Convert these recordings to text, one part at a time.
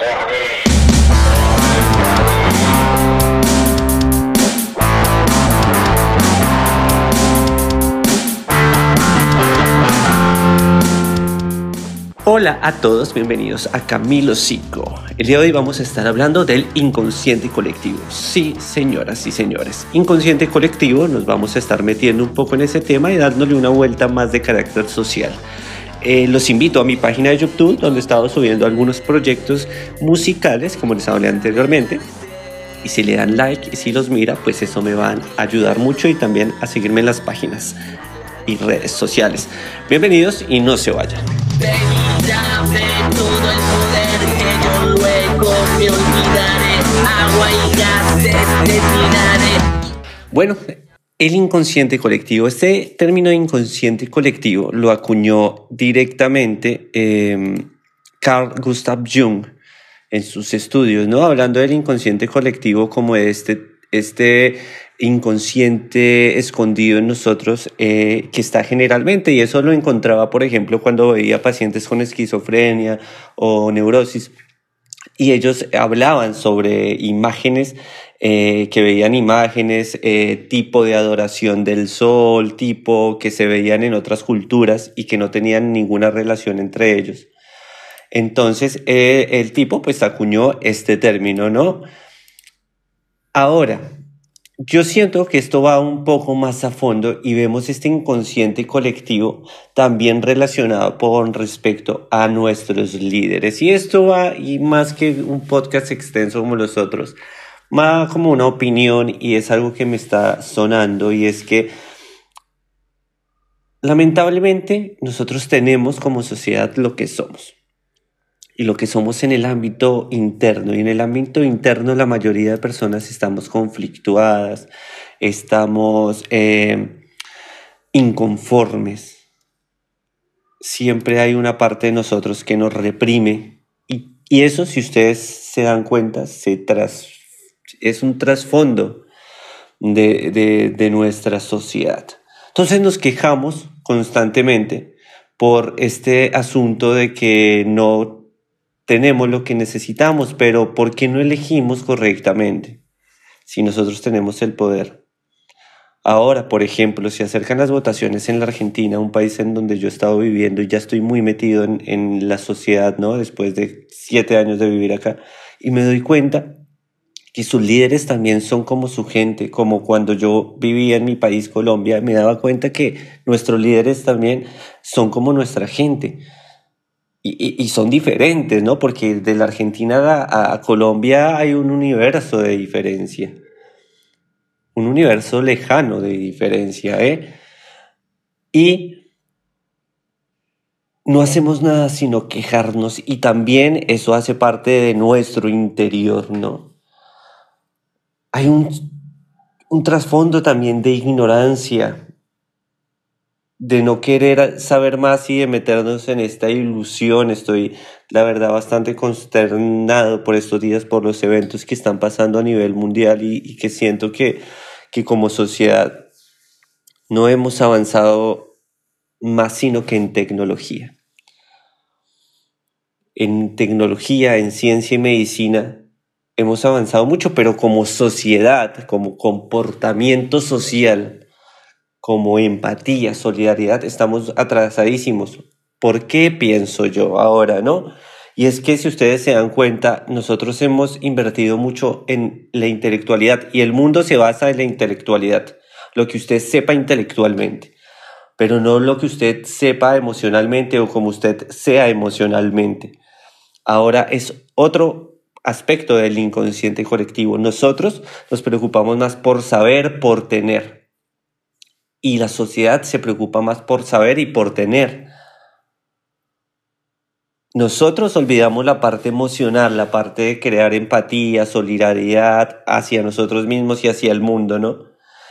Hola a todos, bienvenidos a Camilo Psico. El día de hoy vamos a estar hablando del inconsciente colectivo. Sí, señoras y señores, inconsciente colectivo, nos vamos a estar metiendo un poco en ese tema y dándole una vuelta más de carácter social. Eh, los invito a mi página de YouTube, donde he estado subiendo algunos proyectos musicales, como les hablé anteriormente. Y si le dan like y si los mira, pues eso me va a ayudar mucho y también a seguirme en las páginas y redes sociales. Bienvenidos y no se vayan Bueno, el inconsciente colectivo. Este término inconsciente colectivo lo acuñó directamente em, Carl Gustav Jung en sus estudios, ¿no? Hablando del inconsciente colectivo como este, este inconsciente escondido en nosotros eh, que está generalmente y eso lo encontraba por ejemplo cuando veía pacientes con esquizofrenia o neurosis y ellos hablaban sobre imágenes eh, que veían imágenes eh, tipo de adoración del sol tipo que se veían en otras culturas y que no tenían ninguna relación entre ellos entonces el tipo pues acuñó este término no ahora yo siento que esto va un poco más a fondo y vemos este inconsciente colectivo también relacionado con respecto a nuestros líderes. Y esto va, y más que un podcast extenso como los otros, va como una opinión y es algo que me está sonando y es que lamentablemente nosotros tenemos como sociedad lo que somos y lo que somos en el ámbito interno. Y en el ámbito interno la mayoría de personas estamos conflictuadas, estamos eh, inconformes. Siempre hay una parte de nosotros que nos reprime. Y, eso, si ustedes se dan cuenta, se tras, es un trasfondo de, de, de nuestra sociedad. Entonces nos quejamos constantemente por este asunto de que no tenemos lo que necesitamos, pero ¿por qué no elegimos correctamente si nosotros tenemos el poder? Ahora, por ejemplo, se acercan las votaciones en la Argentina, un país en donde yo he estado viviendo y ya estoy muy metido en, en la sociedad, ¿no? Después de siete años de vivir acá, y me doy cuenta que sus líderes también son como su gente, como cuando yo vivía en mi país, Colombia, me daba cuenta que nuestros líderes también son como nuestra gente y, son diferentes, ¿no? Porque de la Argentina a, Colombia hay un universo de diferencia. Un universo lejano de diferencia, ¿eh? Y no hacemos nada sino quejarnos y también eso hace parte de nuestro interior, ¿no? Hay un, trasfondo también de ignorancia, de no querer saber más y de meternos en esta ilusión. Estoy, la verdad, bastante consternado por estos días, por los eventos que están pasando a nivel mundial y, que siento que, que como sociedad no hemos avanzado más sino que en tecnología. En tecnología, en ciencia y medicina, hemos avanzado mucho, pero como sociedad, como comportamiento social, como empatía, solidaridad, estamos atrasadísimos. ¿Por qué pienso yo ahora, no? Y es que si ustedes se dan cuenta, nosotros hemos invertido mucho en la intelectualidad y el mundo se basa en la intelectualidad, lo que usted sepa intelectualmente, pero no lo que usted sepa emocionalmente o como usted sea emocionalmente. Ahora es otro aspecto del inconsciente colectivo. Nosotros nos preocupamos más por saber, por tener y la sociedad se preocupa más por saber y por tener. Nosotros olvidamos la parte emocional, la parte de crear empatía, solidaridad hacia nosotros mismos y hacia el mundo, ¿no?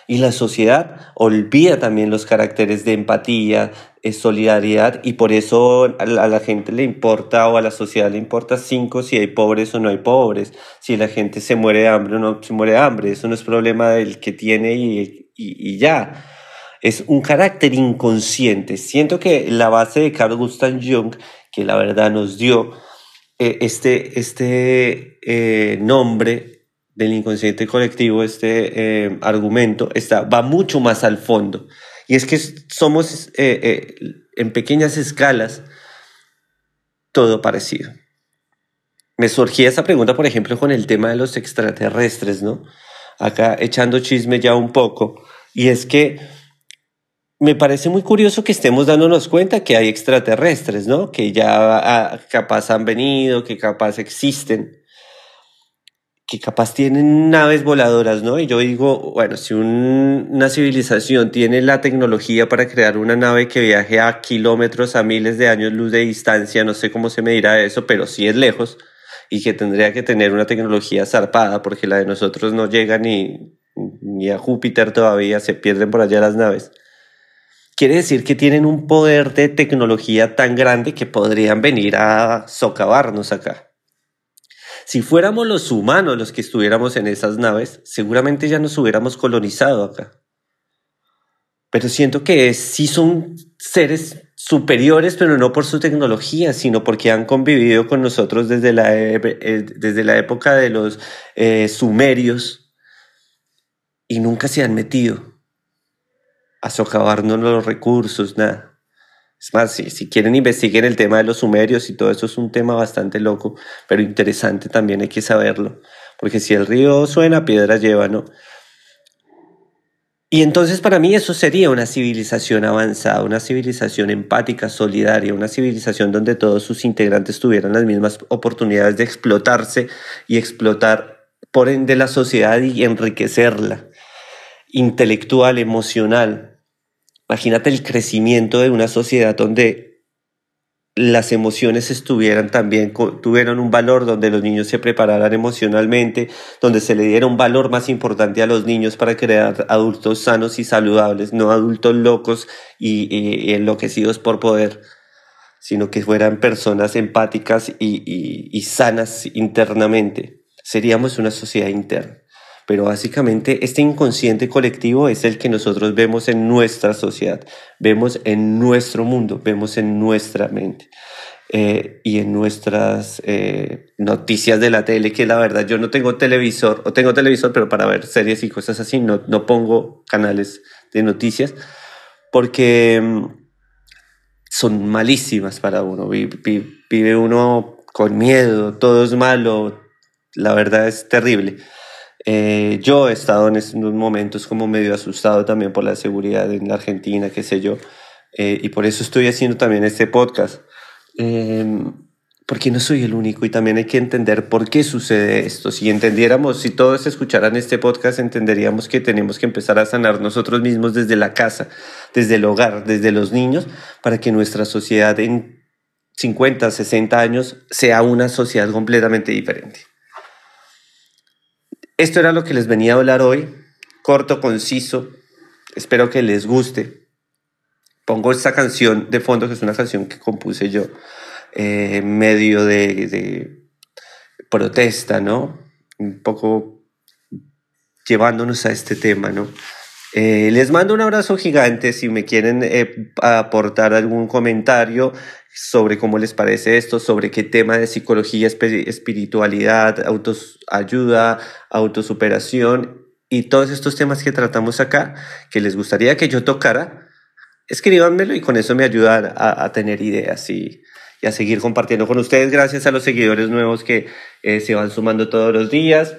Y la sociedad olvida también los caracteres de empatía, de solidaridad, y por eso a la, gente le importa o a la sociedad le importa cinco si hay pobres o no hay pobres, si la gente se muere de hambre o no se muere de hambre, eso no es problema del que tiene y, y ya es un carácter inconsciente. Siento que la base de Carl Gustav Jung, que la verdad nos dio eh, este, este eh, nombre del inconsciente colectivo, este eh, argumento, está, va mucho más al fondo. Y es que somos en pequeñas escalas todo parecido. Me surgía esa pregunta, por ejemplo, con el tema de los extraterrestres, ¿no? Acá echando chisme ya un poco. Y es que me parece muy curioso que estemos dándonos cuenta que hay extraterrestres, ¿no? Que ya ah, capaz han venido, que capaz existen, que capaz tienen naves voladoras, ¿no? Y yo digo, bueno, si una civilización tiene la tecnología para crear una nave que viaje a kilómetros, a miles de años luz de distancia, no sé cómo se medirá eso, pero sí es lejos y que tendría que tener una tecnología zarpada porque la de nosotros no llega ni, ni a Júpiter todavía, se pierden por allá las naves quiere decir que tienen un poder de tecnología tan grande que podrían venir a socavarnos acá. Si fuéramos los humanos los que estuviéramos en esas naves, seguramente ya nos hubiéramos colonizado acá. Pero siento que sí son seres superiores, pero no por su tecnología, sino porque han convivido con nosotros desde la, eh, desde la época de los eh, sumerios y nunca se han metido a socavarnos los recursos, nada. Es más, si, si quieren investiguen el tema de los sumerios y todo eso es un tema bastante loco, pero interesante también hay que saberlo, porque si el río suena, piedras lleva, ¿no? Y entonces para mí eso sería una civilización avanzada, una civilización empática, solidaria, una civilización donde todos sus integrantes tuvieran las mismas oportunidades de explotarse y explotar por ende la sociedad y enriquecerla intelectual, emocional. Imagínate el crecimiento de una sociedad donde las emociones estuvieran también, tuvieran un valor, donde los niños se prepararan emocionalmente, donde se le diera un valor más importante a los niños para crear adultos sanos y saludables, no adultos locos y, enloquecidos por poder, sino que fueran personas empáticas y sanas internamente. Seríamos una sociedad interna pero básicamente este inconsciente colectivo es el que nosotros vemos en nuestra sociedad, vemos en nuestro mundo, vemos en nuestra mente. Eh, y en nuestras eh, noticias de la tele, que la verdad yo no tengo televisor, o tengo televisor, pero para ver series y cosas así, no, no pongo canales de noticias, porque mm, son malísimas para uno. vive uno con miedo, todo es malo, la verdad es terrible. Eh, yo he estado en estos momentos como medio asustado también por la seguridad en la Argentina, qué sé yo, eh, y por eso estoy haciendo también este podcast, em, porque no soy el único y también hay que entender por qué sucede esto. Si entendiéramos, si todos escucharan este podcast, entenderíamos que tenemos que empezar a sanar nosotros mismos desde la casa, desde el hogar, desde los niños, para que nuestra sociedad en 50, 60 años sea una sociedad completamente diferente. Esto era lo que les venía a hablar hoy, corto, conciso. Espero que les guste. Pongo esta canción de fondo, que es una canción que compuse yo, eh, medio de, protesta, ¿no? Un poco llevándonos a este tema, ¿no? Eh, les mando un abrazo gigante. Si me quieren eh, aportar algún comentario, sobre cómo les parece esto, sobre qué tema de psicología, espiritualidad, autoayuda, autosuperación y todos estos temas que tratamos acá, que les gustaría que yo tocara, escríbanmelo y con eso me ayudan a, tener ideas y, a seguir compartiendo con ustedes. Gracias a los seguidores nuevos que eh, se van sumando todos los días.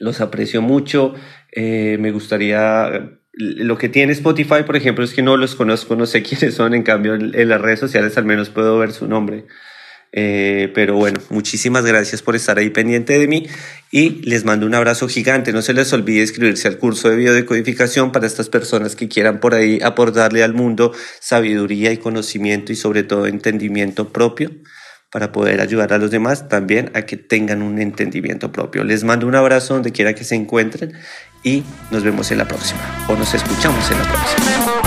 Los aprecio mucho. Eh, me gustaría lo que tiene Spotify, por ejemplo, es que no los conozco, no sé quiénes son, en cambio en, las redes sociales al menos puedo ver su nombre. Eh, pero bueno, muchísimas gracias por estar ahí pendiente de mí y les mando un abrazo gigante. No se les olvide inscribirse al curso de biodecodificación para estas personas que quieran por ahí aportarle al mundo sabiduría y conocimiento y sobre todo entendimiento propio para poder ayudar a los demás también a que tengan un entendimiento propio. Les mando un abrazo donde quiera que se encuentren y nos vemos en la próxima o nos escuchamos en la próxima.